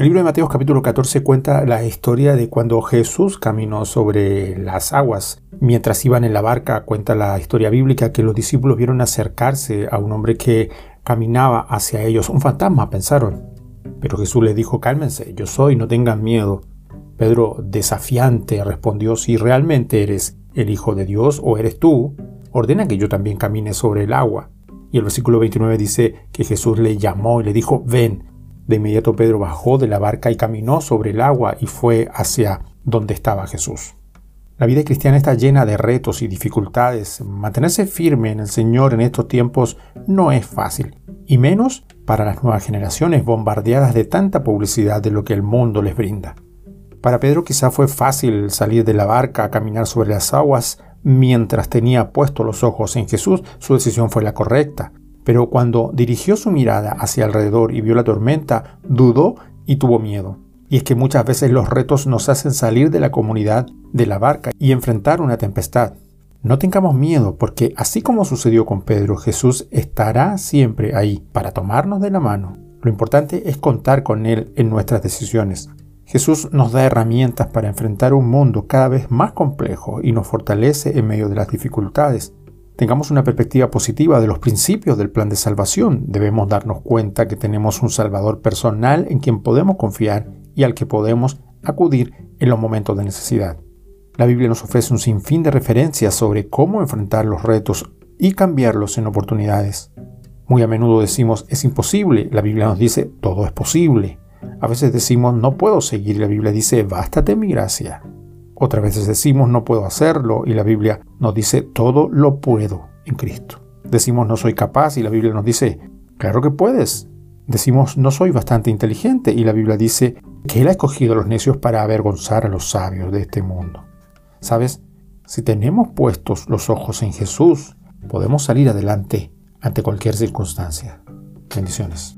El libro de Mateo capítulo 14 cuenta la historia de cuando Jesús caminó sobre las aguas. Mientras iban en la barca, cuenta la historia bíblica que los discípulos vieron acercarse a un hombre que caminaba hacia ellos. Un fantasma, pensaron. Pero Jesús les dijo, cálmense, yo soy, no tengan miedo. Pedro, desafiante, respondió, si realmente eres el Hijo de Dios o eres tú, ordena que yo también camine sobre el agua. Y el versículo 29 dice que Jesús le llamó y le dijo, ven. De inmediato Pedro bajó de la barca y caminó sobre el agua y fue hacia donde estaba Jesús. La vida cristiana está llena de retos y dificultades. Mantenerse firme en el Señor en estos tiempos no es fácil, y menos para las nuevas generaciones bombardeadas de tanta publicidad de lo que el mundo les brinda. Para Pedro quizá fue fácil salir de la barca a caminar sobre las aguas mientras tenía puestos los ojos en Jesús, su decisión fue la correcta. Pero cuando dirigió su mirada hacia alrededor y vio la tormenta, dudó y tuvo miedo. Y es que muchas veces los retos nos hacen salir de la comunidad de la barca y enfrentar una tempestad. No tengamos miedo, porque así como sucedió con Pedro, Jesús estará siempre ahí para tomarnos de la mano. Lo importante es contar con Él en nuestras decisiones. Jesús nos da herramientas para enfrentar un mundo cada vez más complejo y nos fortalece en medio de las dificultades tengamos una perspectiva positiva de los principios del plan de salvación. Debemos darnos cuenta que tenemos un Salvador personal en quien podemos confiar y al que podemos acudir en los momentos de necesidad. La Biblia nos ofrece un sinfín de referencias sobre cómo enfrentar los retos y cambiarlos en oportunidades. Muy a menudo decimos es imposible, la Biblia nos dice todo es posible. A veces decimos no puedo seguir, la Biblia dice bástate mi gracia. Otras veces decimos no puedo hacerlo y la Biblia nos dice todo lo puedo en Cristo. Decimos no soy capaz y la Biblia nos dice claro que puedes. Decimos no soy bastante inteligente y la Biblia dice que Él ha escogido a los necios para avergonzar a los sabios de este mundo. ¿Sabes? Si tenemos puestos los ojos en Jesús, podemos salir adelante ante cualquier circunstancia. Bendiciones.